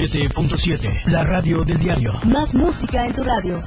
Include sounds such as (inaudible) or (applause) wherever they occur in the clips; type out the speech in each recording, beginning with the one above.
97.7, la radio del diario. Más música en tu radio.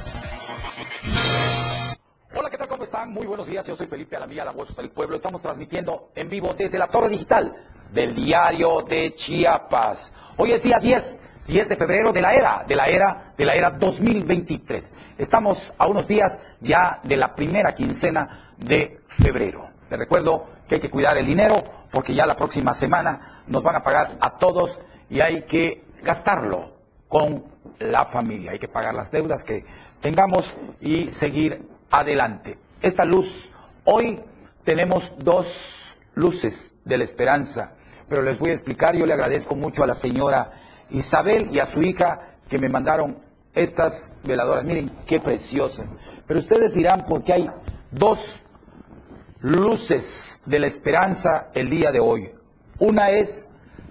Hola, ¿qué tal? ¿Cómo están? Muy buenos días. Yo soy Felipe Alamía, la voz del pueblo. Estamos transmitiendo en vivo desde la torre digital del diario de Chiapas. Hoy es día 10 10 de febrero de la era, de la era, de la era 2023. Estamos a unos días ya de la primera quincena de febrero. Les recuerdo que hay que cuidar el dinero porque ya la próxima semana nos van a pagar a todos y hay que gastarlo con la familia. Hay que pagar las deudas que tengamos y seguir adelante. Esta luz, hoy tenemos dos luces de la esperanza, pero les voy a explicar, yo le agradezco mucho a la señora Isabel y a su hija que me mandaron estas veladoras. Miren qué preciosas. Pero ustedes dirán por qué hay dos luces de la esperanza el día de hoy. Una es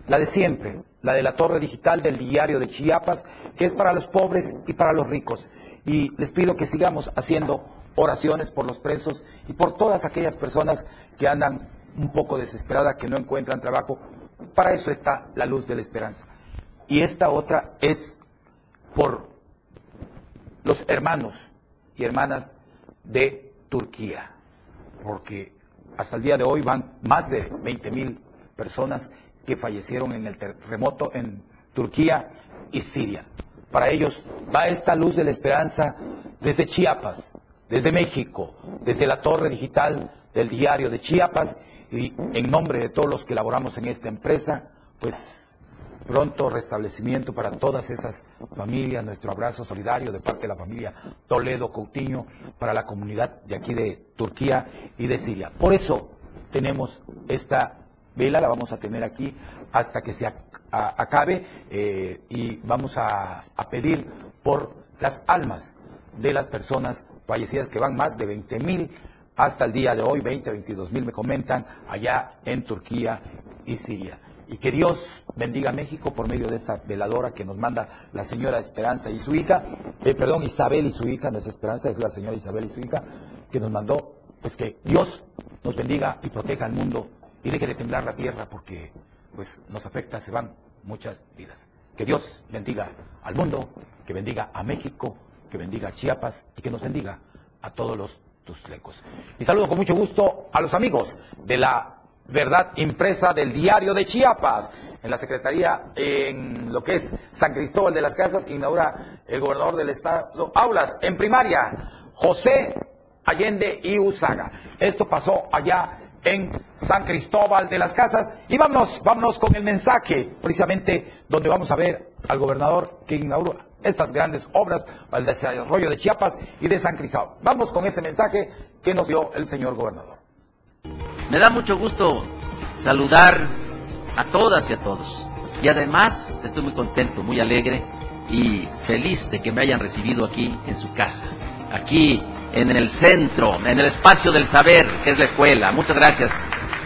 la de siempre, la de la torre digital del diario de Chiapas, que es para los pobres y para los ricos. Y les pido que sigamos haciendo oraciones por los presos y por todas aquellas personas que andan un poco desesperadas, que no encuentran trabajo. Para eso está la luz de la esperanza y esta otra es por los hermanos y hermanas de Turquía, porque hasta el día de hoy van más de 20 mil personas que fallecieron en el terremoto en Turquía y Siria. Para ellos va esta luz de la esperanza desde Chiapas, desde México, desde la torre digital del diario de Chiapas y en nombre de todos los que laboramos en esta empresa, pues pronto restablecimiento para todas esas familias, nuestro abrazo solidario de parte de la familia Toledo Coutinho para la comunidad de aquí de Turquía y de Siria. Por eso tenemos esta vela, la vamos a tener aquí hasta que se acabe eh, y vamos a, pedir por las almas de las personas fallecidas que van más de 20 mil hasta el día de hoy, 20, 22 mil me comentan, allá en Turquía y Siria. Y que Dios bendiga a México por medio de esta veladora que nos manda la señora Esperanza y su hija, eh, perdón, Isabel y su hija, no es Esperanza, es la señora Isabel y su hija, que nos mandó, pues que Dios nos bendiga y proteja al mundo y deje de temblar la tierra porque pues nos afecta, se van muchas vidas. Que Dios bendiga al mundo, que bendiga a México, que bendiga a Chiapas y que nos bendiga a todos los tuslecos. Y saludo con mucho gusto a los amigos de la verdad impresa del diario de Chiapas. En la Secretaría, en lo que es San Cristóbal de las Casas, inaugura el gobernador del estado aulas en primaria, José Allende y Usaga. Esto pasó allá en San Cristóbal de las Casas. Y vámonos, vámonos con el mensaje, precisamente donde vamos a ver al gobernador que inaugura estas grandes obras para el desarrollo de Chiapas y de San Cristóbal. Vamos con este mensaje que nos dio el señor gobernador. Me da mucho gusto saludar a todas y a todos. Y además estoy muy contento, muy alegre y feliz de que me hayan recibido aquí en su casa, aquí en el centro, en el espacio del saber, que es la escuela. Muchas gracias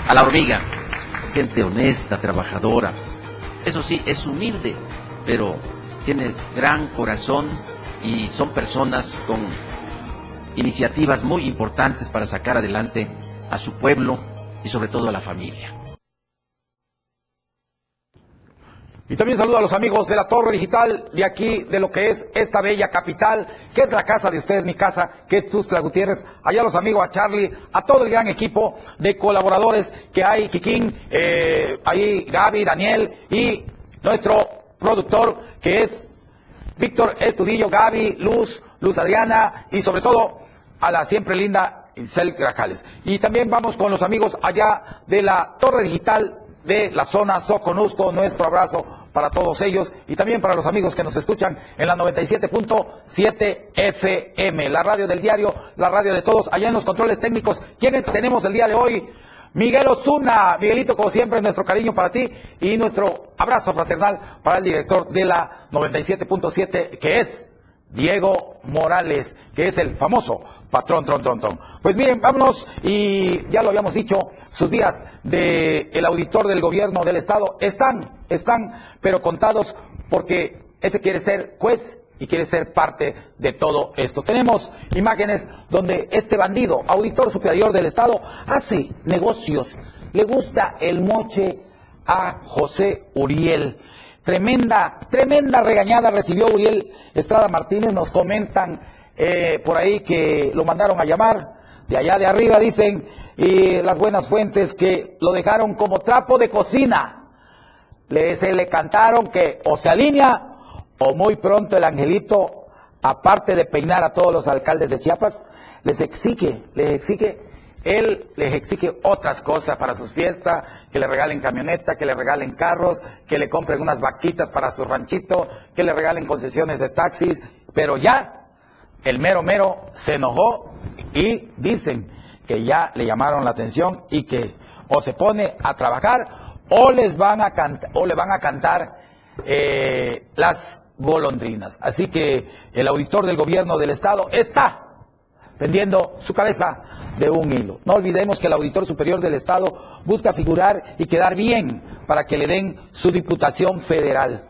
a la hormiga. Gente honesta, trabajadora. Eso sí, es humilde, pero tiene gran corazón y son personas con iniciativas muy importantes para sacar adelante a su pueblo y sobre todo a la familia. Y también saludo a los amigos de la Torre Digital de aquí, de lo que es esta bella capital, que es la casa de ustedes, mi casa, que es Tustla Gutiérrez. Allá los amigos, a Charlie, a todo el gran equipo de colaboradores que hay, Kikín, eh, ahí Gaby, Daniel y nuestro productor que es Víctor Estudillo, Gaby, Luz, Luz Adriana y sobre todo a la siempre linda Incel Grajales. Y también vamos con los amigos allá de la Torre Digital de la zona Soconusco. Nuestro abrazo para todos ellos y también para los amigos que nos escuchan en la 97.7 FM, la radio del diario, la radio de todos, allá en los controles técnicos. ¿Quiénes tenemos el día de hoy? Miguel Osuna, Miguelito, como siempre, nuestro cariño para ti y nuestro abrazo fraternal para el director de la 97.7, que es Diego Morales, que es el famoso patrón, tron, tron, tron. Pues miren, vámonos y ya lo habíamos dicho, sus días de el auditor del gobierno del estado están, están, pero contados porque ese quiere ser juez y quiere ser parte de todo esto. Tenemos imágenes donde este bandido, auditor superior del estado, hace negocios, le gusta el moche a José Uriel Tremenda, tremenda regañada recibió Uriel Estrada Martínez. Nos comentan eh, por ahí que lo mandaron a llamar. De allá de arriba dicen, y las buenas fuentes que lo dejaron como trapo de cocina. Le, se le cantaron que o se alinea o muy pronto el angelito, aparte de peinar a todos los alcaldes de Chiapas, les exige, les exige, él les exige otras cosas para sus fiestas, que le regalen camioneta, que le regalen carros, que le compren unas vaquitas para su ranchito, que le regalen concesiones de taxis, pero ya el mero mero se enojó y dicen que ya le llamaron la atención y que o se pone a trabajar o les van a o le van a cantar eh, las golondrinas. Así que el auditor del gobierno del estado está pendiendo su cabeza de un hilo. No olvidemos que el auditor superior del estado busca figurar y quedar bien para que le den su diputación federal.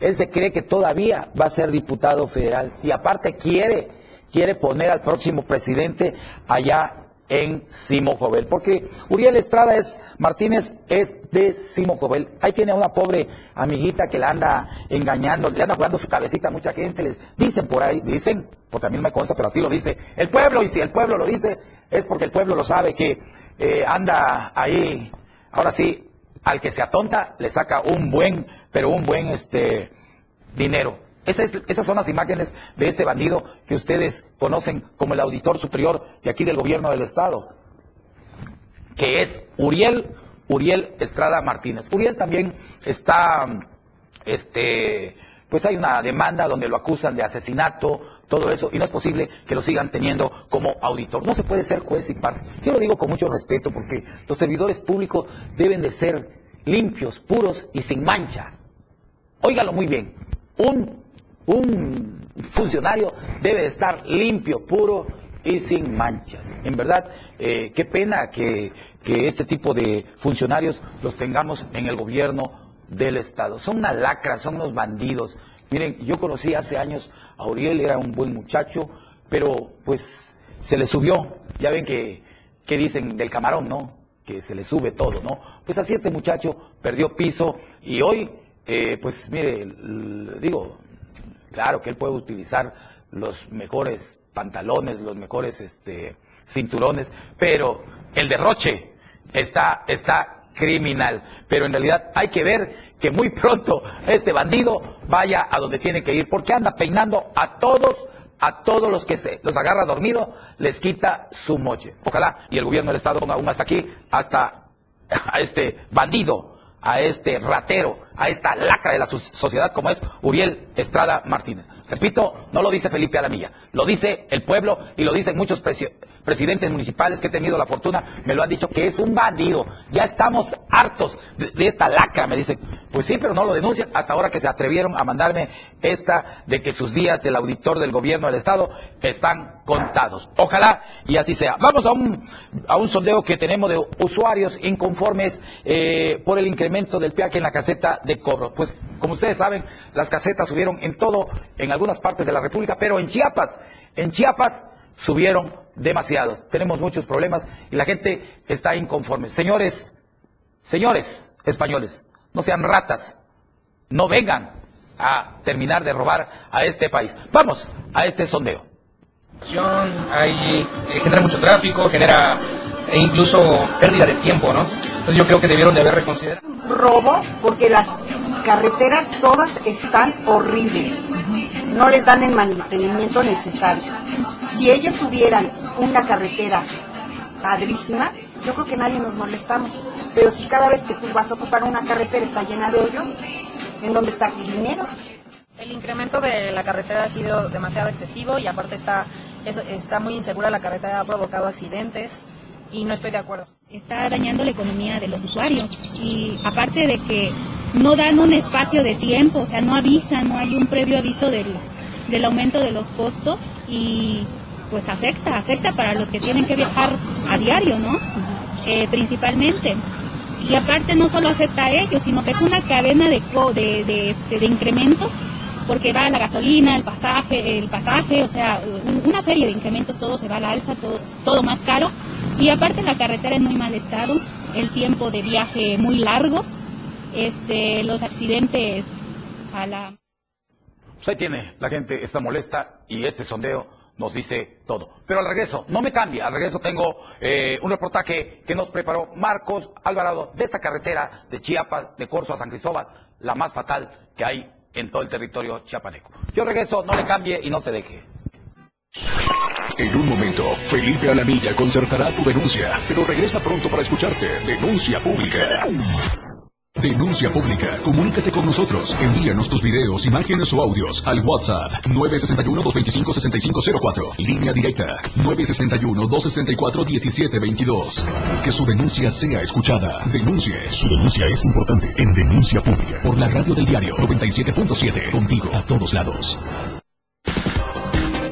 Él se cree que todavía va a ser diputado federal y aparte quiere quiere poner al próximo presidente allá en Simo porque Uriel Estrada es, Martínez es de Simo Ahí tiene a una pobre amiguita que la anda engañando, le anda jugando su cabecita a mucha gente, les dicen por ahí, dicen, porque a mí no me consta, pero así lo dice el pueblo, y si el pueblo lo dice, es porque el pueblo lo sabe, que eh, anda ahí, ahora sí, al que se atonta, le saca un buen, pero un buen este dinero esas son las imágenes de este bandido que ustedes conocen como el auditor superior de aquí del gobierno del Estado, que es Uriel, Uriel Estrada Martínez. Uriel también está, este, pues hay una demanda donde lo acusan de asesinato, todo eso, y no es posible que lo sigan teniendo como auditor. No se puede ser juez y parte. Yo lo digo con mucho respeto porque los servidores públicos deben de ser limpios, puros y sin mancha. Óigalo muy bien. Un un funcionario debe estar limpio, puro y sin manchas. En verdad, eh, qué pena que, este tipo de funcionarios los tengamos en el gobierno del Estado. Son una lacra, son unos bandidos. Miren, yo conocí hace años a Uriel, era un buen muchacho, pero pues se le subió. Ya ven que, que dicen del camarón, ¿no? Que se le sube todo, ¿no? Pues así este muchacho perdió piso y hoy, eh, pues mire, digo, Claro que él puede utilizar los mejores pantalones, los mejores este, cinturones, pero el derroche está, está criminal. Pero en realidad hay que ver que muy (laughs) pronto este bandido vaya a donde tiene que ir, porque anda peinando a todos, a todos los que se los agarra dormido, les quita su moche. Ojalá y el gobierno del Estado ponga aún hasta aquí, hasta (laughs) a este bandido a este ratero, a esta lacra de la sociedad como es Uriel Estrada Martínez. Repito, no lo dice Felipe Alamilla, lo dice el pueblo y lo dicen muchos presidentes municipales que he tenido la fortuna, me lo han dicho que es un bandido. Ya estamos hartos de, esta lacra, me dicen. Pues sí, pero no lo denuncian hasta ahora que se atrevieron a mandarme esta de que sus días del auditor del gobierno del Estado están contados. Ojalá y así sea. Vamos a un, a un sondeo que tenemos de usuarios inconformes eh, por el incremento del peaje en la caseta de cobro. Pues como ustedes saben, las casetas subieron en todo, en algunas partes de la República, pero en Chiapas, en Chiapas subieron demasiados. Tenemos muchos problemas y la gente está inconforme. Señores, señores españoles, no sean ratas, no vengan a terminar de robar a este país. Vamos a este sondeo. Hay, eh, genera mucho tráfico, genera e incluso pérdida de tiempo, ¿no? Entonces yo creo que debieron de haber reconsiderado. Robo, porque las carreteras todas están horribles. No les dan el mantenimiento necesario. Si ellos tuvieran una carretera padrísima, yo creo que nadie nos molestamos. Pero si cada vez que tú vas a ocupar una carretera está llena de hoyos, ¿en dónde está el dinero? El incremento de la carretera ha sido demasiado excesivo y aparte está, está muy insegura la carretera, ha provocado accidentes y no estoy de acuerdo. Está dañando la economía de los usuarios y aparte de que no dan un espacio de tiempo, o sea, no avisan, no hay un previo aviso del, del aumento de los costos y pues afecta, afecta para los que tienen que viajar a diario, ¿no? Eh, principalmente. Y aparte no solo afecta a ellos, sino que es una cadena de, de, de, este, de incrementos porque va la gasolina, el pasaje, el pasaje, o sea, una serie de incrementos, todo se va a la alza, todo, todo más caro. Y aparte la carretera en muy mal estado, el tiempo de viaje muy largo, este, los accidentes a la Pues ahí tiene, la gente está molesta y este sondeo nos dice todo. Pero al regreso, no me cambia, al regreso tengo eh, un reportaje que nos preparó Marcos Alvarado de esta carretera de Chiapas, de Corzo a San Cristóbal, la más fatal que hay en todo el territorio chiapaneco. Yo regreso, no le cambie y no se deje. En un momento, Felipe Alamilla concertará tu denuncia, pero regresa pronto para escucharte. Denuncia pública. Denuncia pública. Comunícate con nosotros. Envíanos tus videos, imágenes o audios al WhatsApp 961-225-6504. Línea directa 961-264-1722. Que su denuncia sea escuchada. Denuncie. Su denuncia es importante en Denuncia Pública. Por la radio del diario 97.7. Contigo a todos lados.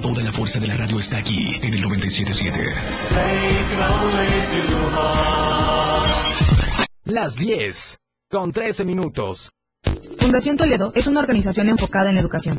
Toda la fuerza de la radio está aquí en el 97.7. Las 10 con 13 minutos. Fundación Toledo es una organización enfocada en educación.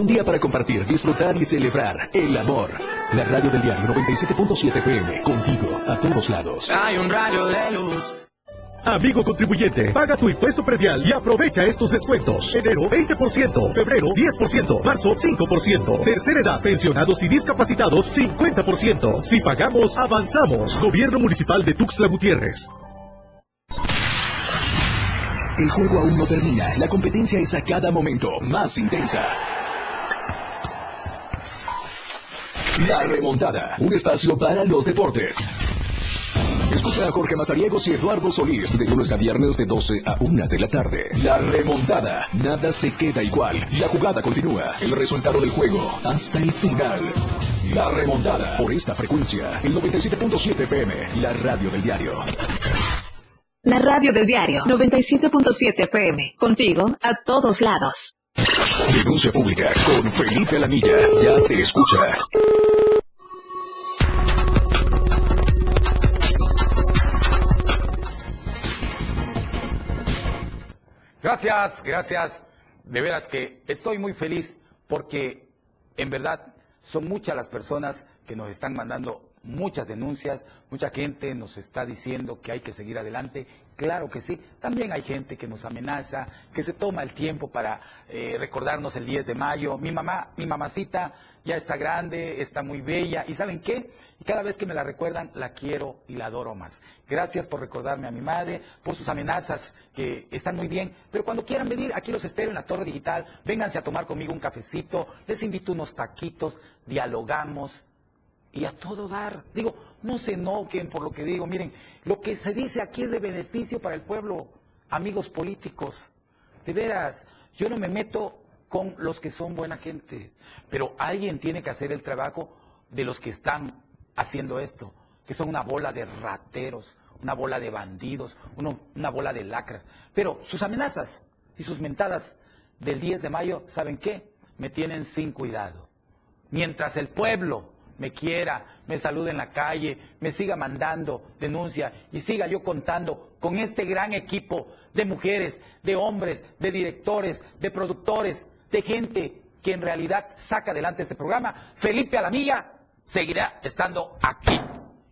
Un día para compartir, disfrutar y celebrar el amor. La radio del diario 97.7 PM, contigo a todos lados. Hay un rayo de luz. Amigo contribuyente, paga tu impuesto predial y aprovecha estos descuentos. Enero 20%, febrero 10%, marzo 5%, tercera edad, pensionados y discapacitados 50%. Si pagamos, avanzamos. Gobierno Municipal de Tuxtla Gutiérrez. El juego aún no termina, la competencia es a cada momento más intensa. La remontada, un espacio para los deportes. Escucha a Jorge Mazariegos y Eduardo Solís de lunes a viernes de 12 a 1 de la tarde. La remontada, nada se queda igual. La jugada continúa, el resultado del juego hasta el final. La remontada, por esta frecuencia, el 97.7 FM, la radio del diario. La radio del diario 97.7 FM. Contigo a todos lados. Denuncia pública con Felipe Alamilla. Ya te escucha. Gracias, gracias. De veras que estoy muy feliz porque en verdad son muchas las personas que nos están mandando muchas denuncias, mucha gente nos está diciendo que hay que seguir adelante. Claro que sí. También hay gente que nos amenaza, que se toma el tiempo para eh, recordarnos el 10 de mayo. Mi mamá, mi mamacita ya está grande, está muy bella. ¿Y saben qué? Y cada vez que me la recuerdan, la quiero y la adoro más. Gracias por recordarme a mi madre, por sus amenazas que están muy bien. Pero cuando quieran venir, aquí los espero en la Torre Digital. Vénganse a tomar conmigo un cafecito. Les invito unos taquitos, dialogamos y a todo dar. Digo, no se enoquen por lo que digo. Miren, lo que se dice aquí es de beneficio para el pueblo, amigos políticos. De veras, yo no me meto con los que son buena gente, pero alguien tiene que hacer el trabajo de los que están haciendo esto, que son una bola de rateros, una bola de bandidos, una bola de lacras. Pero sus amenazas y sus mentadas del 10 de mayo, ¿saben qué? Me tienen sin cuidado. Mientras el pueblo me quiera, me salude en la calle, me siga mandando denuncia y siga yo contando con este gran equipo de mujeres, de hombres, de directores, de productores, de gente que en realidad saca adelante este programa, Felipe Alamilla seguirá estando aquí.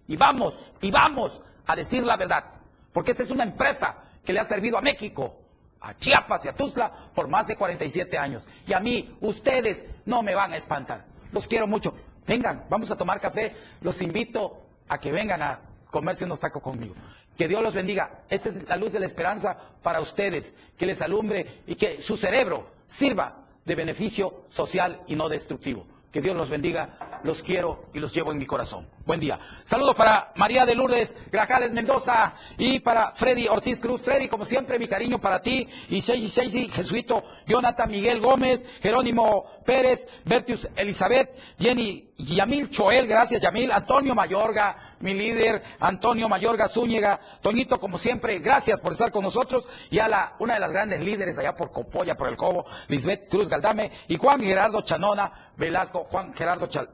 Y vamos, y vamos a decir la verdad, porque esta es una empresa que le ha servido a México, a Chiapas y a Tuzla por más de 47 años. Y a mí, ustedes no me van a espantar. Los quiero mucho. Vengan, vamos a tomar café. Los invito a que vengan a comerse unos tacos conmigo. Que Dios los bendiga. Esta es la luz de la esperanza para ustedes. Que les alumbre y que su cerebro sirva de beneficio social y no destructivo. Que Dios los bendiga. Los quiero y los llevo en mi corazón. buen día. Saludos para María de Lourdes Grajales Mendoza y para Freddy Ortiz Cruz. Freddy, como siempre, mi cariño para ti y Sheiji Sheiji, Jesuito, Jonathan Miguel Gómez, Jerónimo Pérez, Bertius Elizabeth, Jenny Yamil Choel, gracias Yamil, Antonio Mayorga, mi líder, Antonio Mayorga Zúñiga, Toñito, como siempre, gracias por estar con nosotros, y a la, una de las grandes líderes allá por Copolla, por el Cobo, Lisbeth Cruz Galdame, y Juan Gerardo Chanona Velasco, Juan Gerardo Chanona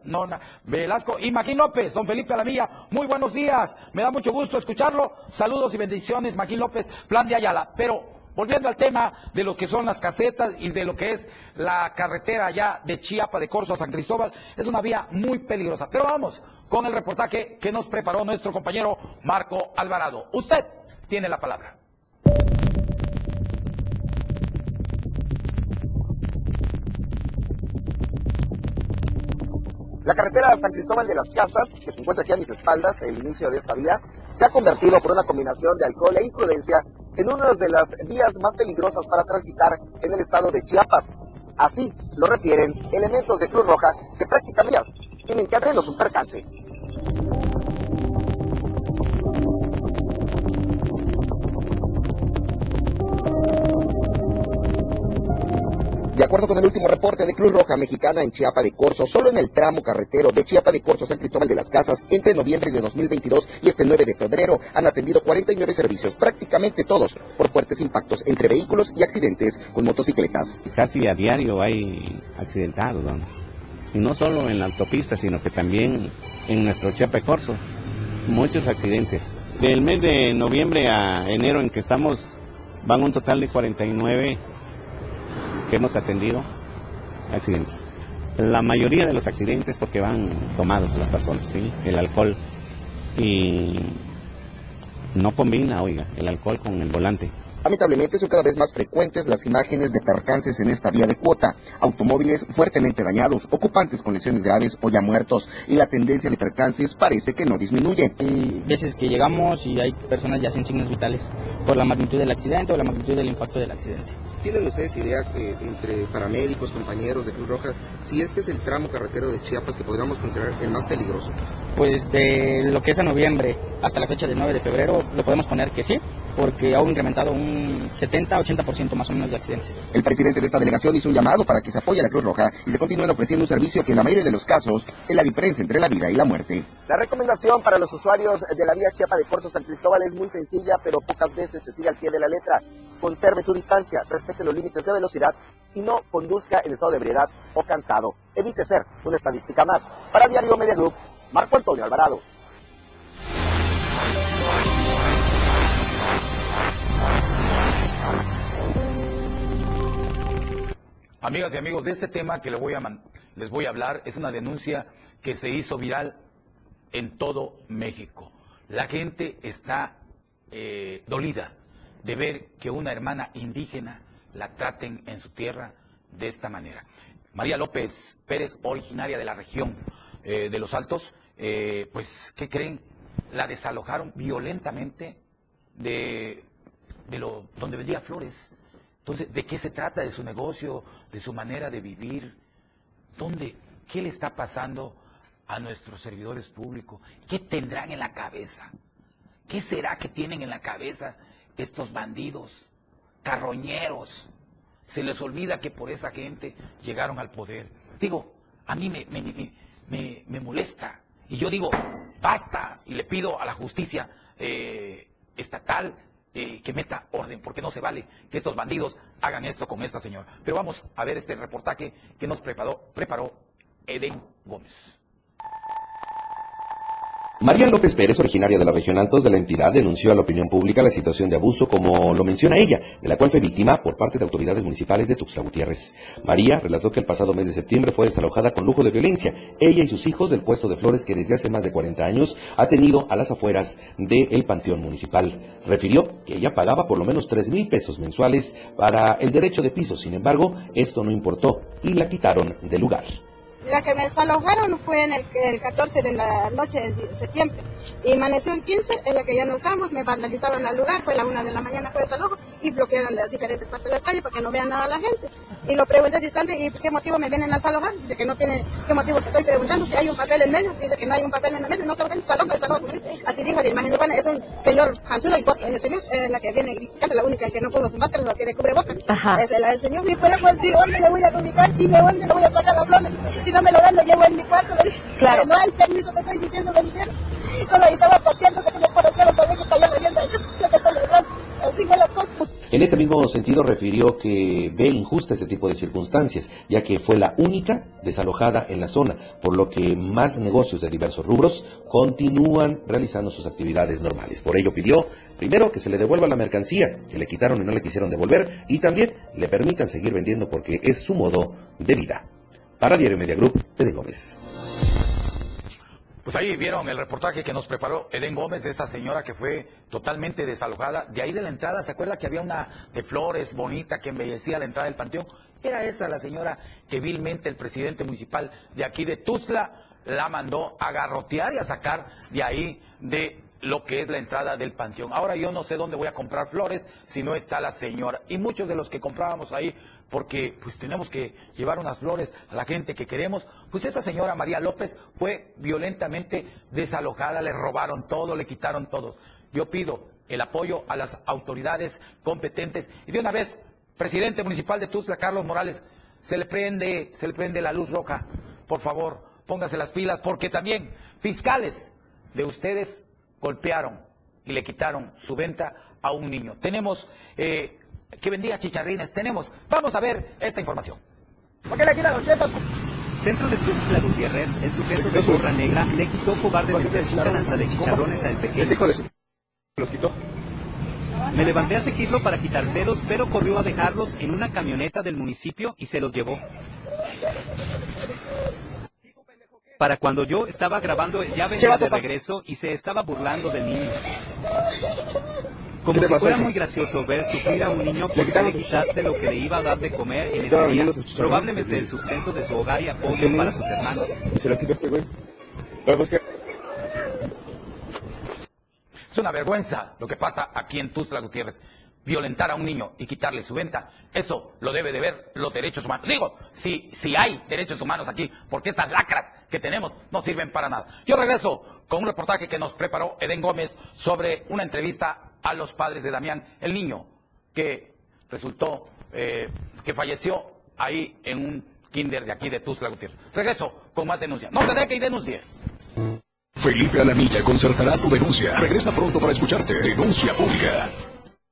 Velasco, y Maquín López, don Felipe Alamilla, muy buenos días, me da mucho gusto escucharlo, saludos y bendiciones, Maquín López, plan de Ayala, pero Volviendo al tema de lo que son las casetas y de lo que es la carretera allá de Chiapa de Corzo a San Cristóbal, es una vía muy peligrosa. Pero vamos con el reportaje que nos preparó nuestro compañero Marco Alvarado. Usted tiene la palabra. La carretera San Cristóbal de las Casas, que se encuentra aquí a mis espaldas, el inicio de esta vía, se ha convertido por una combinación de alcohol e imprudencia en una de las vías más peligrosas para transitar en el estado de Chiapas. Así lo refieren elementos de Cruz Roja que prácticamente tienen que hacernos un percance. De acuerdo con el último reporte de Cruz Roja Mexicana en Chiapa de Corzo, solo en el tramo carretero de Chiapa de Corzo San Cristóbal de las Casas, entre noviembre de 2022 y este 9 de febrero, han atendido 49 servicios, prácticamente todos por fuertes impactos entre vehículos y accidentes con motocicletas. Casi a diario hay accidentados, ¿no? y no solo en la autopista, sino que también en nuestro Chiapa de Corzo, muchos accidentes. Del mes de noviembre a enero en que estamos, van un total de 49 que hemos atendido accidentes. La mayoría de los accidentes porque van tomados las personas, ¿sí? El alcohol y no combina, oiga, el alcohol con el volante. Lamentablemente son cada vez más frecuentes las imágenes de percances en esta vía de cuota, automóviles fuertemente dañados, ocupantes con lesiones graves o ya muertos, y la tendencia de percances parece que no disminuye. Hay veces que llegamos y hay personas ya sin signos vitales por la magnitud del accidente o la magnitud del impacto del accidente. ¿Tienen ustedes idea que entre paramédicos, compañeros de Cruz Roja, si este es el tramo carretero de Chiapas que podríamos considerar el más peligroso? Pues de lo que es a noviembre hasta la fecha del 9 de febrero, lo podemos poner que sí, porque ha incrementado un 70-80% más o menos de accidentes. El presidente de esta delegación hizo un llamado para que se apoye a la Cruz Roja y se continúen ofreciendo un servicio que en la mayoría de los casos es la diferencia entre la vida y la muerte. La recomendación para los usuarios de la vía Chiapa de Corzo San Cristóbal es muy sencilla, pero pocas veces se sigue al pie de la letra. Conserve su distancia, respete los límites de velocidad y no conduzca en estado de ebriedad o cansado. Evite ser una estadística más. Para Diario Media Group, Marco Antonio Alvarado. Amigas y amigos, de este tema que les voy, a les voy a hablar es una denuncia que se hizo viral en todo México. La gente está eh, dolida de ver que una hermana indígena la traten en su tierra de esta manera. María López Pérez, originaria de la región eh, de Los Altos, eh, pues, ¿qué creen? La desalojaron violentamente de, de lo, donde vendía flores entonces, ¿de qué se trata? ¿De su negocio? ¿De su manera de vivir? ¿Dónde? ¿Qué le está pasando a nuestros servidores públicos? ¿Qué tendrán en la cabeza? ¿Qué será que tienen en la cabeza estos bandidos, carroñeros? Se les olvida que por esa gente llegaron al poder. Digo, a mí me, me, me, molesta. Y yo digo, basta. Y le pido a la justicia eh, estatal eh, que meta orden, porque no se vale que estos bandidos hagan esto con esta señora. Pero vamos a ver este reportaje que nos preparó, preparó Eden Gómez. María López Pérez, originaria de la región Altos de la entidad, denunció a la opinión pública la situación de abuso, como lo menciona ella, de la cual fue víctima por parte de autoridades municipales de Tuxtla Gutiérrez. María relató que el pasado mes de septiembre fue desalojada con lujo de violencia, ella y sus hijos del puesto de flores que desde hace más de 40 años ha tenido a las afueras del Panteón Municipal. Refirió que ella pagaba por lo menos tres mil pesos mensuales para el derecho de piso, sin embargo, esto no importó y la quitaron del lugar. La que me desalojaron fue en el, el 14 de la noche de septiembre. Y amaneció el 15, en la que ya no estamos, me vandalizaron al lugar, fue la una de la mañana fue desalojo y bloquearon las diferentes partes de las calles para que no vean nada la gente. Y lo pregunté distante, ¿y qué motivo me vienen a desalojar? Dice que no tiene, ¿qué motivo te estoy preguntando? Si hay un papel en medio, dice que no hay un papel en el medio, no te desalojo, desalojo. Así dijo la imagen urbana, es un señor Hansudo y ese señor es la que viene gritando, la única que no puso su máscara, la que de cubre boca. Ajá. Es el, el señor, me puede decir dónde me voy a ubicar y me dónde le voy a sacar la flor. Si no me lo dan, lo llevo en mi cuarto. Le dije, Claro. No hay permiso, te estoy diciendo, me dijeron. Solo estaba pateando, que me parecieron también que cayó estoy las cosas. En este mismo sentido refirió que ve injusta este tipo de circunstancias, ya que fue la única desalojada en la zona, por lo que más negocios de diversos rubros continúan realizando sus actividades normales. Por ello pidió, primero, que se le devuelva la mercancía que le quitaron y no le quisieron devolver, y también le permitan seguir vendiendo porque es su modo de vida. Para Diario Media Group, Pedro Gómez. Pues ahí vieron el reportaje que nos preparó Eden Gómez de esta señora que fue totalmente desalojada. De ahí de la entrada, ¿se acuerda que había una de flores bonita que embellecía la entrada del panteón? Era esa la señora que vilmente el presidente municipal de aquí de Tuzla la mandó a garrotear y a sacar de ahí de lo que es la entrada del panteón. Ahora yo no sé dónde voy a comprar flores si no está la señora. Y muchos de los que comprábamos ahí, porque pues tenemos que llevar unas flores a la gente que queremos, pues esa señora María López fue violentamente desalojada, le robaron todo, le quitaron todo. Yo pido el apoyo a las autoridades competentes y de una vez, presidente municipal de Tuzla, Carlos Morales, se le prende, se le prende la luz roja. Por favor, póngase las pilas, porque también fiscales de ustedes golpearon y le quitaron su venta a un niño. Tenemos eh, que vendía chicharrines, tenemos. Vamos a ver esta información. ¿Por qué le quitan los chetos? Centro de Tuxtla Gutiérrez, el sujeto de gorra negra le quitó cobardemente su canasta de chicharrones al pequeño. ¿Los quitó? Me levanté a seguirlo para quitárselos, pero corrió a dejarlos en una camioneta del municipio y se los llevó. Para cuando yo estaba grabando, ya venía de regreso y se estaba burlando del niño. Como ¿Qué te si fuera muy gracioso ver sufrir a un niño porque le quitaste lo que le iba a dar de comer en ese día, probablemente el sustento de su hogar y apoyo para sus hermanos. Se lo quitó este. Es una vergüenza lo que pasa aquí en Tuzla Gutiérrez. Violentar a un niño y quitarle su venta, eso lo debe de ver los derechos humanos. Digo, si, si hay derechos humanos aquí, porque estas lacras que tenemos no sirven para nada. Yo regreso con un reportaje que nos preparó Eden Gómez sobre una entrevista a los padres de Damián, el niño que resultó eh, que falleció ahí en un kinder de aquí de Tuzla Gutiérrez. Regreso con más denuncias. No se deje y denuncie. Felipe Alamilla concertará tu denuncia. Regresa pronto para escucharte. Denuncia pública.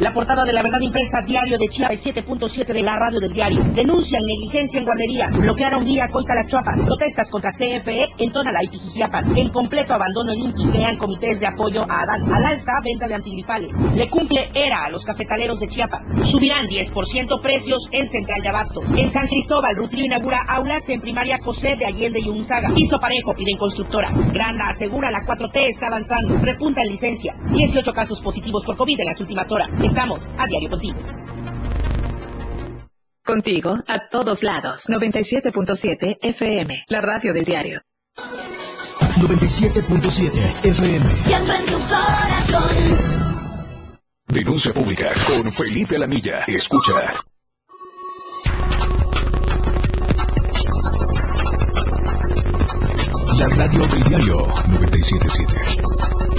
La portada de la verdad impresa diario de Chiapas 7.7 de la radio del diario. Denuncian negligencia en guardería. Bloquearon vía Coita las Chuapas. Protestas contra CFE en Tonalá y Pijijiapan. En completo abandono el INPI. Crean comités de apoyo a Adán. Al alza, venta de antigripales. Le cumple ERA a los cafetaleros de Chiapas. Subirán 10% precios en Central de Abasto. En San Cristóbal, Rutilio inaugura aulas en primaria José de Allende y Unzaga. Piso parejo piden constructoras. Granda asegura la 4T está avanzando. Repuntan licencias. 18 casos positivos por COVID en las últimas horas. Estamos a diario contigo. Contigo a todos lados. 97.7 FM. La radio del diario. 97.7 FM. Siempre en tu corazón. Denuncia pública con Felipe Alamilla. Escucha. La radio del diario 977.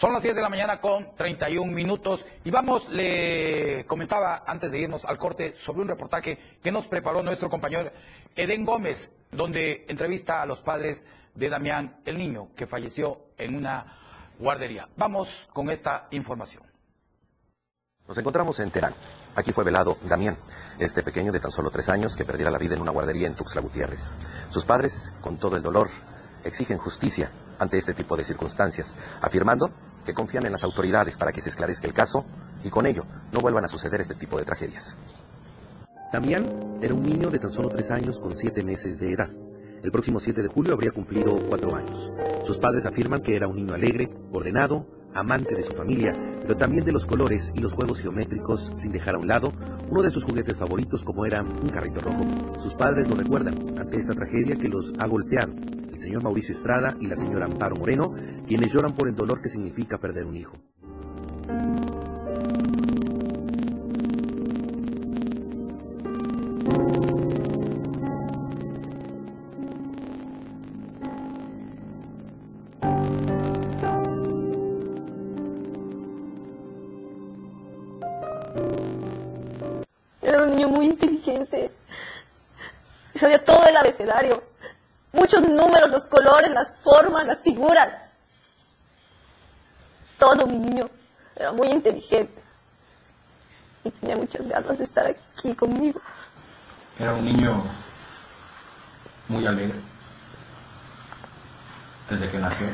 Son las 10 de la mañana con 31 minutos y vamos, le comentaba antes de irnos al corte sobre un reportaje que nos preparó nuestro compañero Eden Gómez, donde entrevista a los padres de Damián, el niño que falleció en una guardería. Vamos con esta información. Nos encontramos en Terán. Aquí fue velado Damián, este pequeño de tan solo tres años que perdiera la vida en una guardería en Tuxtla Gutiérrez. Sus padres, con todo el dolor, exigen justicia ante este tipo de circunstancias, afirmando que confían en las autoridades para que se esclarezca el caso y con ello no vuelvan a suceder este tipo de tragedias. Damián era un niño de tan solo tres años con siete meses de edad. El próximo 7 de julio habría cumplido cuatro años. Sus padres afirman que era un niño alegre, ordenado, amante de su familia, pero también de los colores y los juegos geométricos, sin dejar a un lado uno de sus juguetes favoritos como era un carrito rojo. Sus padres lo recuerdan ante esta tragedia que los ha golpeado. El señor Mauricio Estrada y la señora Amparo Moreno, quienes lloran por el dolor que significa perder un hijo. Sabía todo el abecedario. Muchos números, los colores, las formas, las figuras. Todo mi niño. Era muy inteligente. Y tenía muchas ganas de estar aquí conmigo. Era un niño muy alegre. Desde que nació.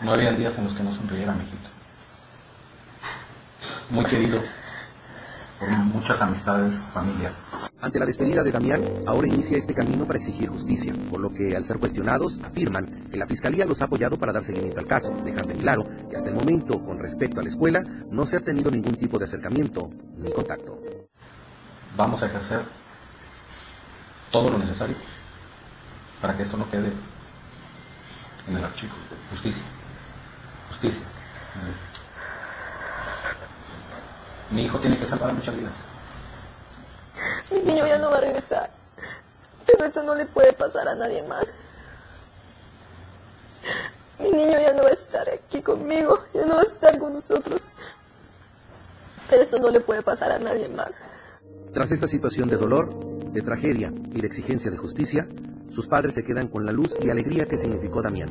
No había días en los que no sonriera, mijito. Muy querido por muchas amistades familia. Ante la despedida de Damián, ahora inicia este camino para exigir justicia, por lo que al ser cuestionados afirman que la Fiscalía los ha apoyado para dar seguimiento al caso, dejando en claro que hasta el momento, con respecto a la escuela, no se ha tenido ningún tipo de acercamiento ni contacto. Vamos a ejercer todo lo necesario para que esto no quede en el archivo. Justicia. Justicia. Mi hijo tiene que salvar muchas vidas. Mi niño ya no va a regresar. Pero esto no le puede pasar a nadie más. Mi niño ya no va a estar aquí conmigo, ya no va a estar con nosotros. Pero esto no le puede pasar a nadie más. Tras esta situación de dolor, de tragedia y de exigencia de justicia, sus padres se quedan con la luz y alegría que significó Damián,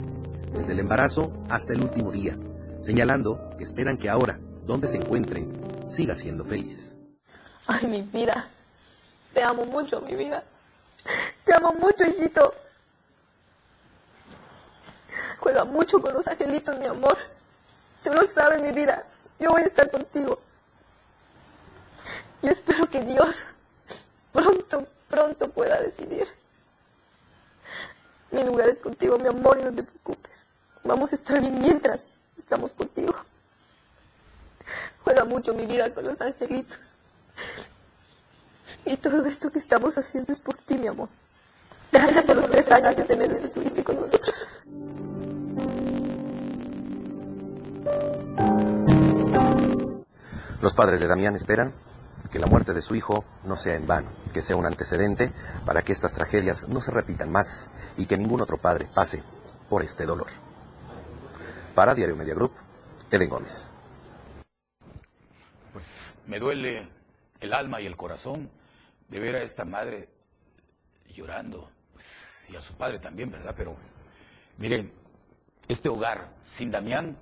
desde el embarazo hasta el último día, señalando que esperan que ahora, donde se encuentre, siga siendo feliz. Ay, mi vida. Te amo mucho, mi vida. Te amo mucho, hijito. Juega mucho con los angelitos, mi amor. Tú lo sabes, mi vida. Yo voy a estar contigo. Yo espero que Dios pronto, pronto pueda decidir. Mi lugar es contigo, mi amor, y no te preocupes. Vamos a estar bien mientras estamos contigo. Juega mucho mi vida con los angelitos. Y todo esto que estamos haciendo es por ti, mi amor. Gracias por los tres años y siete meses estuviste con nosotros. Los padres de Damián esperan que la muerte de su hijo no sea en vano, que sea un antecedente para que estas tragedias no se repitan más y que ningún otro padre pase por este dolor. Para Diario Media Group, Eden Gómez. Pues me duele el alma y el corazón de ver a esta madre llorando, pues, y a su padre también, ¿verdad? Pero miren, este hogar sin Damián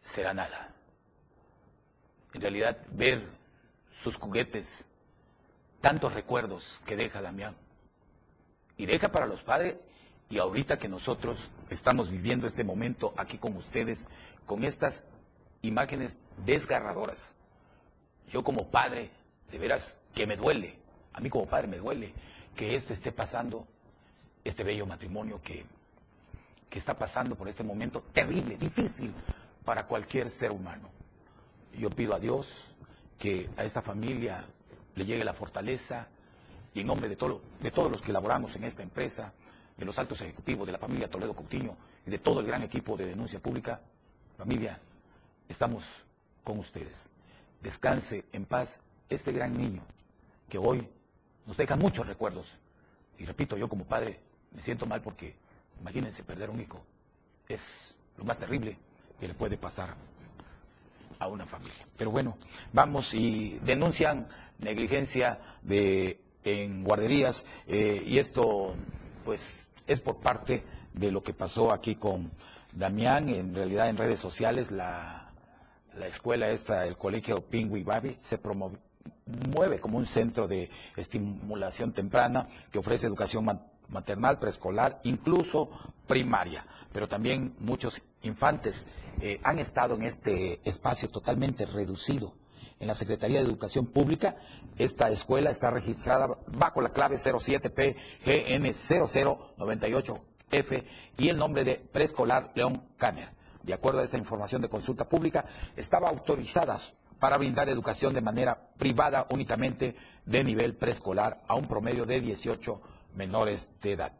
será nada. En realidad, ver sus juguetes, tantos recuerdos que deja Damián, y deja para los padres, y ahorita que nosotros estamos viviendo este momento aquí con ustedes, con estas imágenes desgarradoras. Yo como padre, de veras que me duele, a mí como padre me duele que esto esté pasando, este bello matrimonio que, que está pasando por este momento terrible, difícil para cualquier ser humano. yo pido a Dios que a esta familia le llegue la fortaleza y en nombre de, todo, de todos los que laboramos en esta empresa, de los altos ejecutivos, de la familia Toledo Coutinho y de todo el gran equipo de denuncia pública, familia, estamos con ustedes. Descanse en paz este gran niño que hoy nos deja muchos recuerdos. Y repito, yo como padre me siento mal porque imagínense perder un hijo. Es lo más terrible que le puede pasar a una familia. Pero bueno, vamos y denuncian negligencia de en guarderías eh, y esto pues es por parte de lo que pasó aquí con Damián, en realidad en redes sociales la, la escuela esta, el colegio Pingui Babi, se mueve como un centro de estimulación temprana que ofrece educación maternal, preescolar, incluso primaria, pero también muchos infantes eh, han estado en este espacio totalmente reducido. En la Secretaría de Educación Pública, esta escuela está registrada bajo la clave 07PGN0098F y el nombre de preescolar León Canner. De acuerdo a esta información de consulta pública, estaba autorizada para brindar educación de manera privada únicamente de nivel preescolar a un promedio de 18 menores de edad.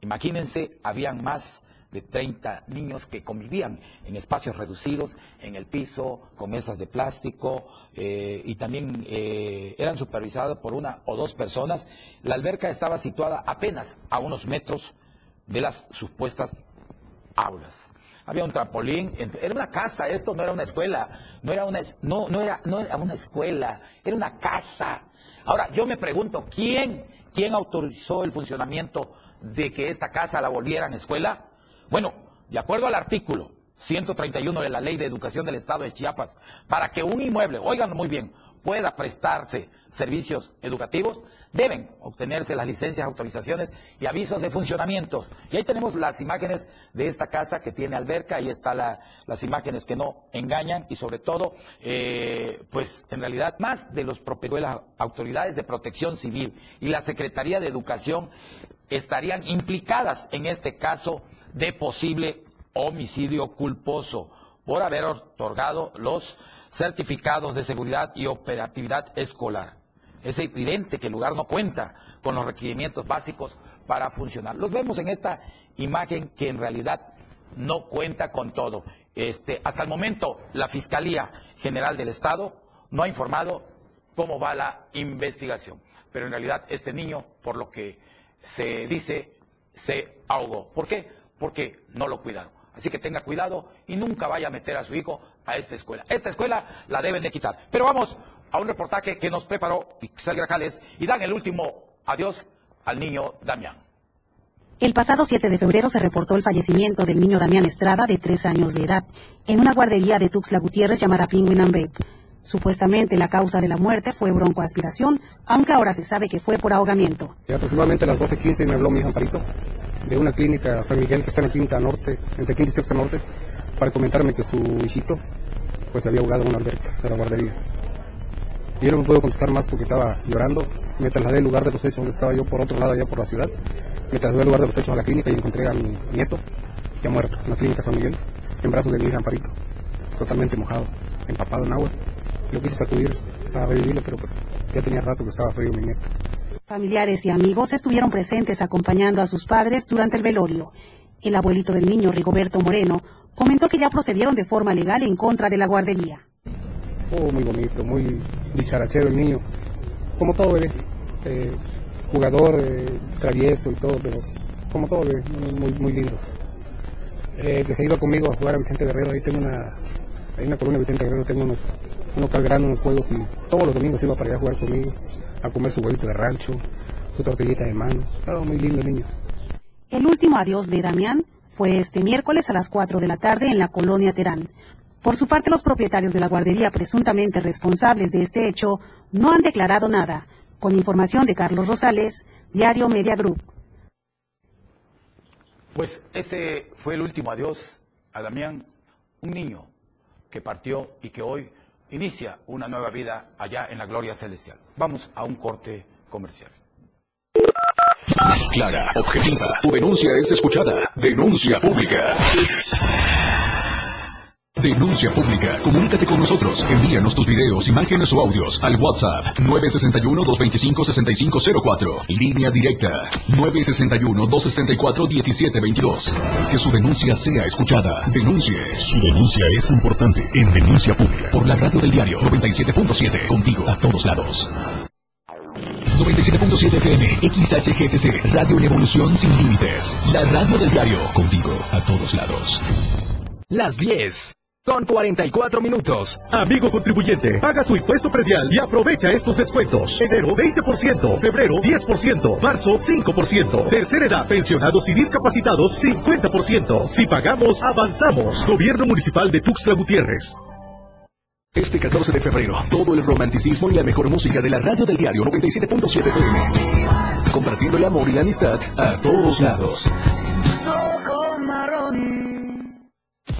Imagínense, habían más de 30 niños que convivían en espacios reducidos, en el piso, con mesas de plástico, eh, y también eh, eran supervisados por una o dos personas. La alberca estaba situada apenas a unos metros de las supuestas aulas. Había un trampolín, era una casa, esto no era una escuela, no era una, no, no era, no era una escuela, era una casa. Ahora, yo me pregunto, ¿quién, quién autorizó el funcionamiento de que esta casa la volvieran escuela? Bueno, de acuerdo al artículo 131 de la Ley de Educación del Estado de Chiapas, para que un inmueble, oigan muy bien, pueda prestarse servicios educativos, deben obtenerse las licencias, autorizaciones y avisos de funcionamiento. Y ahí tenemos las imágenes de esta casa que tiene alberca, ahí están las imágenes que no engañan y sobre todo, eh, pues en realidad más de los de las autoridades de protección civil y la Secretaría de Educación estarían implicadas en este caso de posible homicidio culposo por haber otorgado los certificados de seguridad y operatividad escolar. Es evidente que el lugar no cuenta con los requerimientos básicos para funcionar. Los vemos en esta imagen que en realidad no cuenta con todo. Este, hasta el momento, la Fiscalía General del Estado no ha informado cómo va la investigación. Pero en realidad este niño, por lo que se dice, se ahogó. ¿Por qué? porque no lo cuidaron. Así que tenga cuidado y nunca vaya a meter a su hijo a esta escuela. Esta escuela la deben de quitar. Pero vamos a un reportaje que nos preparó Ixel Grajales y dan el último adiós al niño Damián. El pasado 7 de febrero se reportó el fallecimiento del niño Damián Estrada, de 3 años de edad, en una guardería de Tuxtla Gutiérrez llamada Penguin and Supuestamente la causa de la muerte fue broncoaspiración, aunque ahora se sabe que fue por ahogamiento. Y aproximadamente a las 12.15 me habló mi Amparito de una clínica San Miguel que está en la Quinta Norte, entre Quinta y Sexta Norte, para comentarme que su hijito pues se había ahogado en una alberca de la guardería. Yo no me puedo contestar más porque estaba llorando. Me trasladé al lugar de los hechos donde estaba yo por otro lado allá por la ciudad. Me trasladé al lugar de los hechos a la clínica y encontré a mi nieto ya muerto en la clínica San Miguel, en brazos de mi hija Amparito, totalmente mojado, empapado en agua. Lo quise sacudir para revivirlo, pero pues ya tenía rato que estaba frío mi nieto. Familiares y amigos estuvieron presentes acompañando a sus padres durante el velorio. El abuelito del niño, Rigoberto Moreno, comentó que ya procedieron de forma legal en contra de la guardería. Oh, muy bonito, muy dicharachero el niño. Como todo bebé. Eh, jugador, eh, travieso y todo, pero como todo bebé, muy, muy lindo. Eh, que se ha conmigo a jugar a Vicente Guerrero. Ahí tengo una, hay una columna de Vicente Guerrero, tengo unos, unos calgranos, unos juegos y todos los domingos iba para allá a jugar conmigo a comer su huevito de rancho, su tortillita de mano. Todo muy lindo niño. El último adiós de Damián fue este miércoles a las 4 de la tarde en la colonia Terán. Por su parte, los propietarios de la guardería presuntamente responsables de este hecho no han declarado nada. Con información de Carlos Rosales, Diario Media Group. Pues este fue el último adiós a Damián, un niño que partió y que hoy inicia una nueva vida allá en la gloria celestial. Vamos a un corte comercial. Clara, objetiva, tu denuncia es escuchada. Denuncia pública. Denuncia pública. Comunícate con nosotros. Envíanos tus videos, imágenes o audios al WhatsApp 961-225-6504. Línea directa 961-264-1722. Que su denuncia sea escuchada. Denuncie. Su denuncia es importante en Denuncia Pública. Por la radio del diario 97.7. Contigo a todos lados. 97.7 FM, XHGTC, Radio en Evolución Sin Límites. La radio del diario, contigo a todos lados. Las 10 con 44 minutos. Amigo contribuyente, paga tu impuesto predial y aprovecha estos descuentos. Enero 20%, febrero 10%, marzo 5%, tercera edad, pensionados y discapacitados 50%. Si pagamos, avanzamos. Gobierno Municipal de Tuxtla Gutiérrez. Este 14 de febrero, todo el romanticismo y la mejor música de la radio del diario 97.7 FM. Compartiendo el amor y la amistad a todos lados.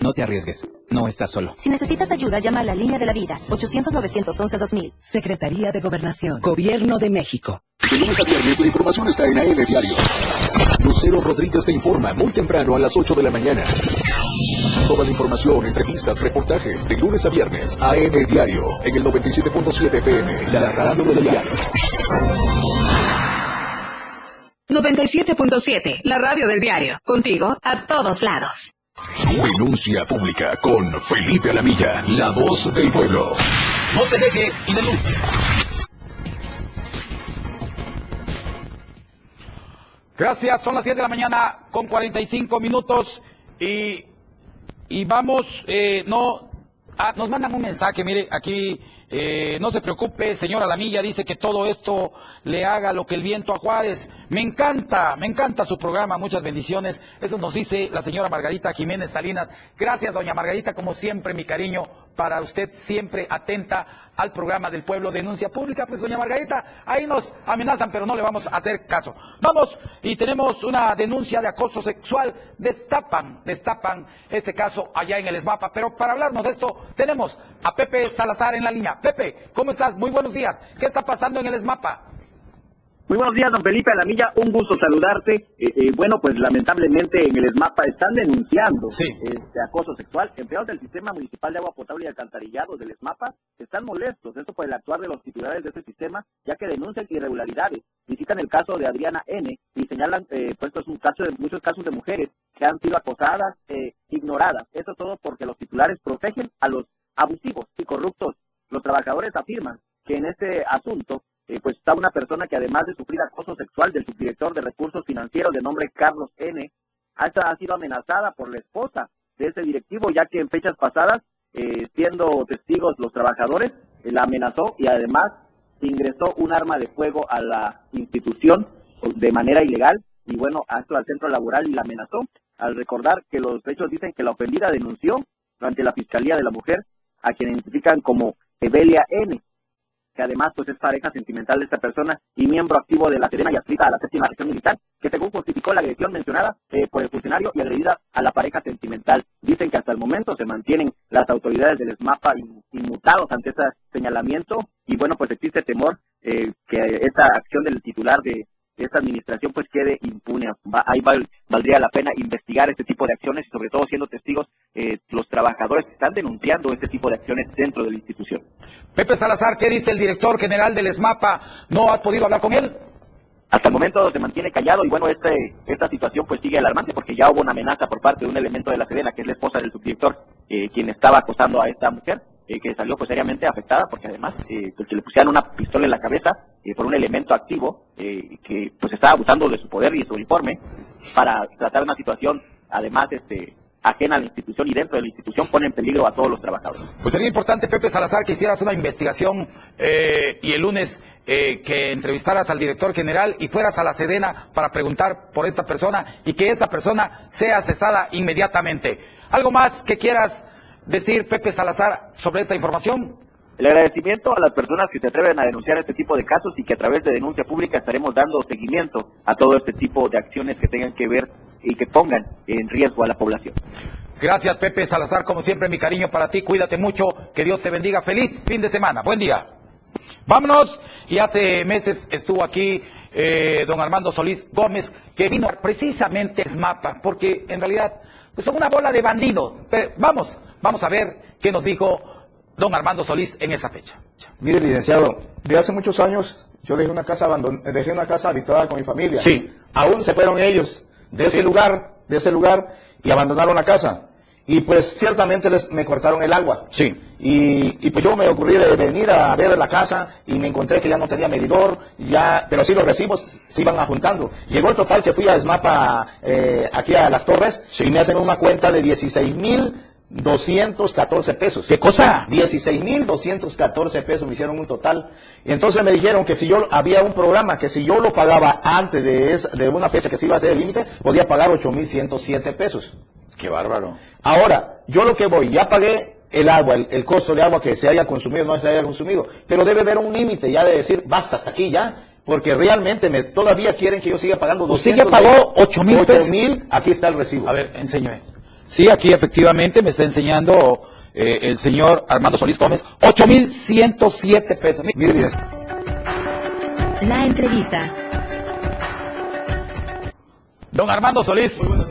No te arriesgues. No estás solo. Si necesitas ayuda, llama a la línea de la vida. 800-911-2000. Secretaría de Gobernación. Gobierno de México. De lunes a viernes la información está en AM Diario. Lucero Rodríguez te informa muy temprano a las 8 de la mañana. Toda la información, entrevistas, reportajes de lunes a viernes. AM Diario en el 97.7 FM. La radio del diario. 97.7, la radio del diario. Contigo a todos lados. Denuncia pública con Felipe Alamilla, la voz del pueblo. No se deje y denuncie. Gracias, son las 10 de la mañana con 45 minutos y, y vamos, eh, no, ah, nos mandan un mensaje, mire, aquí, eh, no se preocupe, señora Lamilla, dice que todo esto le haga lo que el viento a Juárez. Me encanta, me encanta su programa, muchas bendiciones. Eso nos dice la señora Margarita Jiménez Salinas. Gracias, doña Margarita, como siempre, mi cariño para usted, siempre atenta al programa del pueblo Denuncia Pública. Pues, doña Margarita, ahí nos amenazan, pero no le vamos a hacer caso. Vamos, y tenemos una denuncia de acoso sexual. Destapan, destapan este caso allá en el ESMAPA. Pero para hablarnos de esto, tenemos a Pepe Salazar en la línea. Pepe, ¿cómo estás? Muy buenos días. ¿Qué está pasando en el ESMAPA? Muy buenos días, don Felipe Alamilla. Un gusto saludarte. Eh, eh, bueno, pues lamentablemente en el ESMAPA están denunciando este acoso sexual. Empleados del Sistema Municipal de Agua Potable y Alcantarillado del ESMAPA están molestos. Esto por el actuar de los titulares de este sistema, ya que denuncian irregularidades. Visitan el caso de Adriana N. y señalan, eh, pues es un caso de muchos casos de mujeres que han sido acosadas, eh, ignoradas. Esto todo porque los titulares protegen a los abusivos y corruptos. Los trabajadores afirman que en este asunto eh, pues está una persona que además de sufrir acoso sexual del subdirector de recursos financieros de nombre Carlos N, ha sido amenazada por la esposa de ese directivo, ya que en fechas pasadas, eh, siendo testigos los trabajadores, eh, la amenazó y además ingresó un arma de fuego a la institución de manera ilegal y bueno, hasta al centro laboral y la amenazó, al recordar que los hechos dicen que la ofendida denunció ante la Fiscalía de la Mujer a quien identifican como Evelia N, que además pues es pareja sentimental de esta persona y miembro activo de la Serena y adscrita a la séptima región militar, que según justificó la agresión mencionada eh, por el funcionario y agredida a la pareja sentimental. Dicen que hasta el momento se mantienen las autoridades del SMAPA inmutados ante ese señalamiento y bueno, pues existe temor eh, que esta acción del titular de esta administración pues quede impune. ahí valdría la pena investigar este tipo de acciones y sobre todo siendo testigos eh, los trabajadores que están denunciando este tipo de acciones dentro de la institución. Pepe Salazar, ¿qué dice el director general del ESMAPA? ¿No has podido hablar con él? Hasta el momento se mantiene callado y bueno, este, esta situación pues sigue alarmante porque ya hubo una amenaza por parte de un elemento de la Sedena, que es la esposa del subdirector, eh, quien estaba acosando a esta mujer, eh, que salió pues seriamente afectada porque además eh, pues, le pusieron una pistola en la cabeza eh, por un elemento activo que pues estaba abusando de su poder y su uniforme para tratar una situación además este ajena a la institución y dentro de la institución pone en peligro a todos los trabajadores. Pues sería importante, Pepe Salazar, que hicieras una investigación eh, y el lunes eh, que entrevistaras al director general y fueras a la Sedena para preguntar por esta persona y que esta persona sea cesada inmediatamente. ¿Algo más que quieras decir, Pepe Salazar, sobre esta información? El agradecimiento a las personas que se atreven a denunciar este tipo de casos y que a través de denuncia pública estaremos dando seguimiento a todo este tipo de acciones que tengan que ver y que pongan en riesgo a la población. Gracias, Pepe Salazar. Como siempre, mi cariño para ti. Cuídate mucho. Que Dios te bendiga. Feliz fin de semana. Buen día. Vámonos. Y hace meses estuvo aquí eh, don Armando Solís Gómez, que vino precisamente a SMAPA, porque en realidad pues son una bola de bandidos. Pero vamos, vamos a ver qué nos dijo don Armando Solís en esa fecha. Mire, licenciado, de hace muchos años yo dejé una casa abandon dejé una casa habitada con mi familia. Sí. Aún se fueron ellos de ese lugar, de ese lugar y abandonaron la casa. Y pues ciertamente les, me cortaron el agua. Sí. Y, y pues yo me ocurrí de venir a ver la casa y me encontré que ya no tenía medidor, ya, pero sí los recibos se iban juntando. Llegó el total que fui a SMAPA eh, aquí a Las Torres y me hacen una cuenta de 16 mil 214 pesos. ¿Qué cosa? 16.214 pesos me hicieron un total. Y entonces me dijeron que si yo había un programa que si yo lo pagaba antes de, esa- de una fecha que se iba a hacer el límite, podía pagar 8.107 pesos. Qué bárbaro. Ahora, yo lo que voy, ya pagué el agua, el, el costo de agua que se haya consumido, no se haya consumido, pero debe haber un límite ya de decir, basta hasta aquí ya, porque realmente me, todavía quieren que yo siga pagando Usted 200 ya pagó 8 mil pesos. mil, aquí está el recibo. A ver, enséñame. Sí, aquí efectivamente me está enseñando eh, el señor Armando Solís Gómez, 8,107 pesos. Mire, mire. La entrevista. Don Armando Solís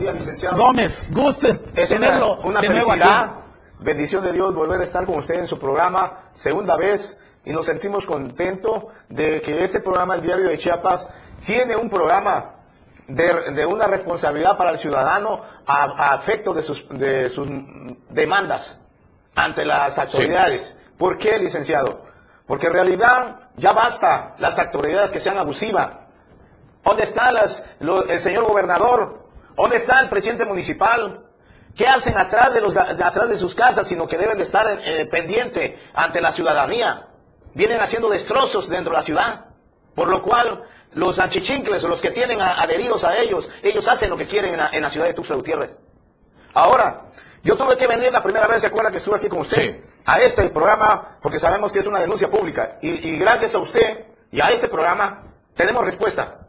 Gómez, gusto Es tenerlo una, una de nuevo felicidad, aquí. bendición de Dios volver a estar con usted en su programa, segunda vez, y nos sentimos contentos de que este programa, el Diario de Chiapas, tiene un programa de, de una responsabilidad para el ciudadano a, a afecto de sus, de sus demandas ante las autoridades. ¿Por qué, licenciado? Porque en realidad ya basta las autoridades que sean abusivas. ¿Dónde está las- lo- el señor gobernador? ¿Dónde está el presidente municipal? ¿Qué hacen atrás de, los, de atrás de sus casas, sino que deben de estar eh, pendiente ante la ciudadanía? Vienen haciendo destrozos dentro de la ciudad, por lo cual los anchichincles o los que tienen a- adheridos a ellos, ellos hacen lo que quieren en la, en la ciudad de Tuxtla Gutiérrez. Ahora, yo tuve que venir la primera vez, ¿se acuerda que estuve aquí con usted? A este programa, porque sabemos que es una denuncia pública. Y, y gracias a usted y a este programa, tenemos respuesta.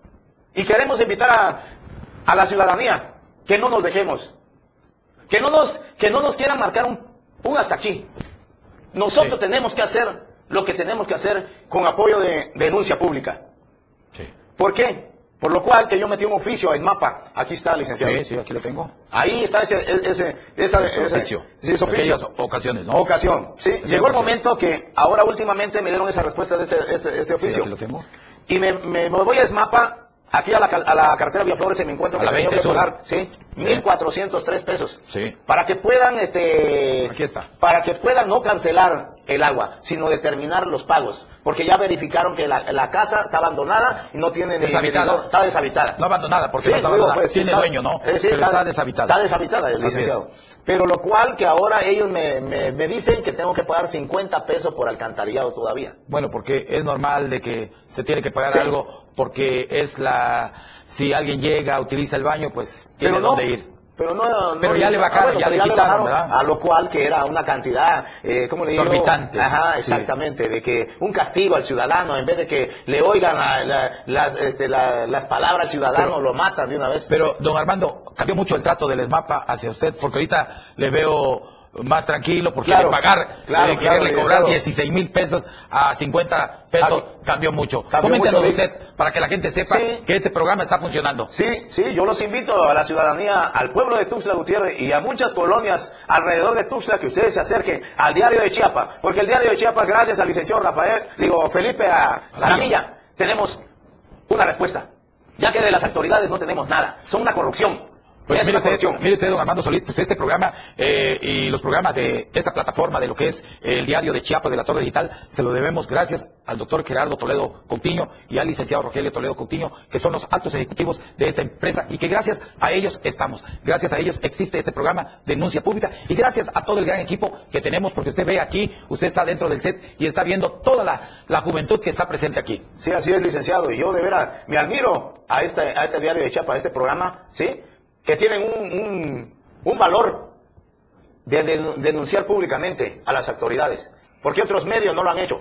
Y queremos invitar a, a la ciudadanía que no nos dejemos. Que no nos, que no nos quieran marcar un, un hasta aquí. Nosotros tenemos que hacer lo que tenemos que hacer con apoyo de denuncia pública. ¿Por qué? Por lo cual que yo metí un oficio en mapa. Aquí está, licenciado. Sí, sí, aquí lo tengo. Ahí está ese, ese, esa- Es ese- oficio. oficio. Ocasiones, ¿no? Ocasión, sí. Llegó el momento que ahora últimamente me dieron esa respuesta de ese, ese- ese oficio. aquí lo tengo. Y me, me- me voy a Esmapa, aquí a la, a la carretera Villaflores y me encuentro A que la tengo 20 que sur. pagar, sí, 1.403 pesos. Sí. Para que puedan, este... Aquí está. Para que puedan no cancelar el agua, sino determinar los pagos. Porque ya verificaron que la, la casa está abandonada y no tiene ni Deshabitada. está deshabitada. No abandonada, porque Sí, no está digo, abandonada. pues, Tiene está- dueño, ¿no? eh, Pero está deshabitada. Está deshabitada, el licenciado. Pero lo cual que ahora ellos me, me- me dicen que tengo que pagar 50 pesos por alcantarillado todavía. Bueno, porque es normal de que se tiene que pagar Sí. algo porque es la... Si alguien llega, utiliza el baño, pues tiene no, dónde ir. Pero no, no- Pero ya le bajaron, bueno, ya pero le quitaron, bajaron, ¿verdad? A lo cual que era una cantidad, eh, ¿cómo le digo? Exorbitante. Ajá, Sí. exactamente, de que un castigo al ciudadano, en vez de que le oigan la- la- las, este, la- las palabras al ciudadano, Pero- lo matan de una vez. Pero, don Armando, cambió mucho el trato del ESMAPA hacia usted, porque ahorita le veo más tranquilo, porque Claro, de pagar, claro, quererle cobrar licenciado. 16 mil pesos a 50 pesos, cambió mucho. Coméntenos usted, para que la gente sepa Sí. que este programa está funcionando. Sí, sí, yo los invito a la ciudadanía, al pueblo de Tuxtla Gutiérrez y a muchas colonias alrededor de Tuxtla que ustedes se acerquen al diario de Chiapas, porque el diario de Chiapas, gracias al licenciado Rafael, digo, Felipe a la Milla, tenemos una respuesta, ya que de las autoridades no tenemos nada, son una corrupción. Pues usted, mire usted, don Armando Solís, pues este programa eh, y los programas de esta plataforma de lo que es el diario de Chiapas de la Torre Digital, se lo debemos gracias al doctor Gerardo Toledo Coutinho y al licenciado Rogelio Toledo Coutinho, que son los altos ejecutivos de esta empresa y que gracias a ellos estamos. Gracias a ellos existe este programa Denuncia Pública y gracias a todo el gran equipo que tenemos, porque usted ve aquí, usted está dentro del set y está viendo toda la, la juventud que está presente aquí. Sí, así es, licenciado. Y yo de veras me admiro a este, a este diario de Chiapas, a este programa, ¿sí? Que tienen un, un, un valor de, de- denunciar públicamente a las autoridades. Porque otros medios no lo han hecho.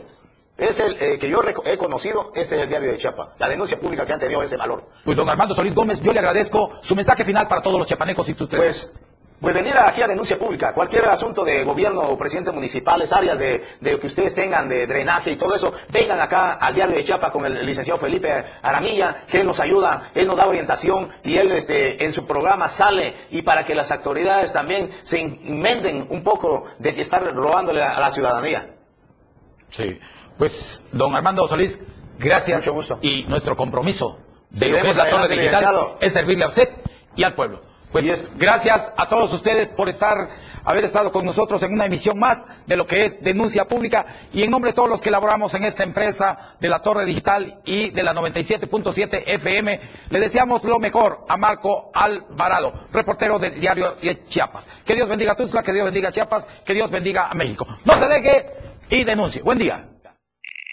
es el eh, que yo he conocido, este es el diario de Chiapas. La denuncia pública que han tenido ese valor. Pues don Armando Solís Gómez, yo le agradezco su mensaje final para todos los chiapanecos y ustedes. Pues, pues venir aquí a denuncia pública, cualquier asunto de gobierno o presidentes municipales, áreas de, de que ustedes tengan de drenaje y todo eso, vengan acá al diario de Chiapas con el licenciado Felipe Aramilla, que él nos ayuda, él nos da orientación y él este, en su programa sale y para que las autoridades también se inmenden un poco de que estar robándole a la ciudadanía. Sí. Pues, don Armando Solís, gracias. Mucho gusto. Y nuestro compromiso de lo que es la Torre Digital es servirle a usted y al pueblo. Pues gracias a todos ustedes por estar, haber estado con nosotros en una emisión más de lo que es denuncia pública y en nombre de todos los que elaboramos en esta empresa de la Torre Digital y de la 97.7 FM, le deseamos lo mejor a Marco Alvarado, reportero del diario de Chiapas. Que Dios bendiga a Tuzla, que Dios bendiga a Chiapas, que Dios bendiga a México. No se deje y denuncie. Buen día.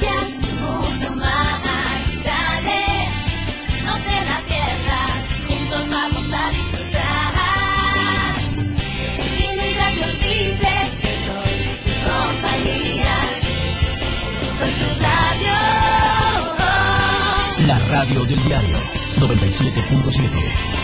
Mucho más. Dale, no te la pierdas, juntos vamos a disfrutar. Nunca te olvides que soy tu compañía, soy tu radio. La radio del diario, 97.7.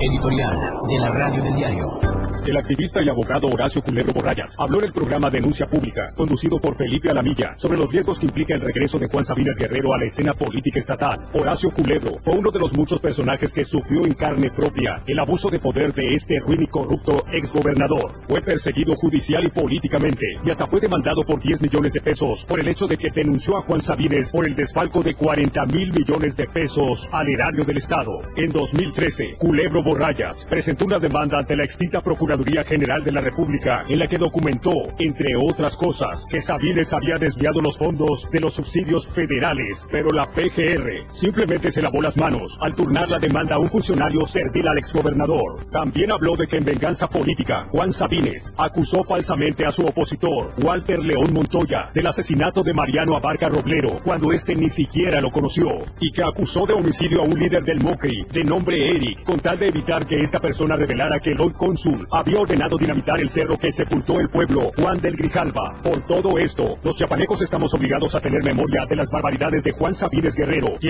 Editorial de la radio del diario. El activista y abogado Horacio Culebro Borrayas habló en el programa Denuncia Pública, conducido por Felipe Alamilla, sobre los riesgos que implica el regreso de Juan Sabines Guerrero a la escena política estatal. Horacio Culebro fue uno de los muchos personajes que sufrió en carne propia el abuso de poder de este ruin y corrupto exgobernador. Fue perseguido judicial y políticamente, y hasta fue demandado por 10 millones de pesos por el hecho de que denunció a Juan Sabines por el desfalco de 40 mil millones de pesos al erario del Estado. En 2013, Culebro Borrayas presentó una demanda ante la extinta Procuraduría General de la República en la que documentó, entre otras cosas, que Sabines había desviado los fondos de los subsidios federales, pero la PGR simplemente se lavó las manos al turnar la demanda a un funcionario servil al exgobernador. También habló de que en venganza política, Juan Sabines acusó falsamente a su opositor, Walter León Montoya, del asesinato de Mariano Abarca Roblero, cuando este ni siquiera lo conoció, y que acusó de homicidio a un líder del MOCRI, de nombre Eric, con tal de evitar que esta persona revelara que el hoy cónsul había ordenado dinamitar el cerro que sepultó el pueblo, Juan del Grijalva. Por todo esto, los chiapanecos estamos obligados a tener memoria de las barbaridades de Juan Sabines Guerrero, quien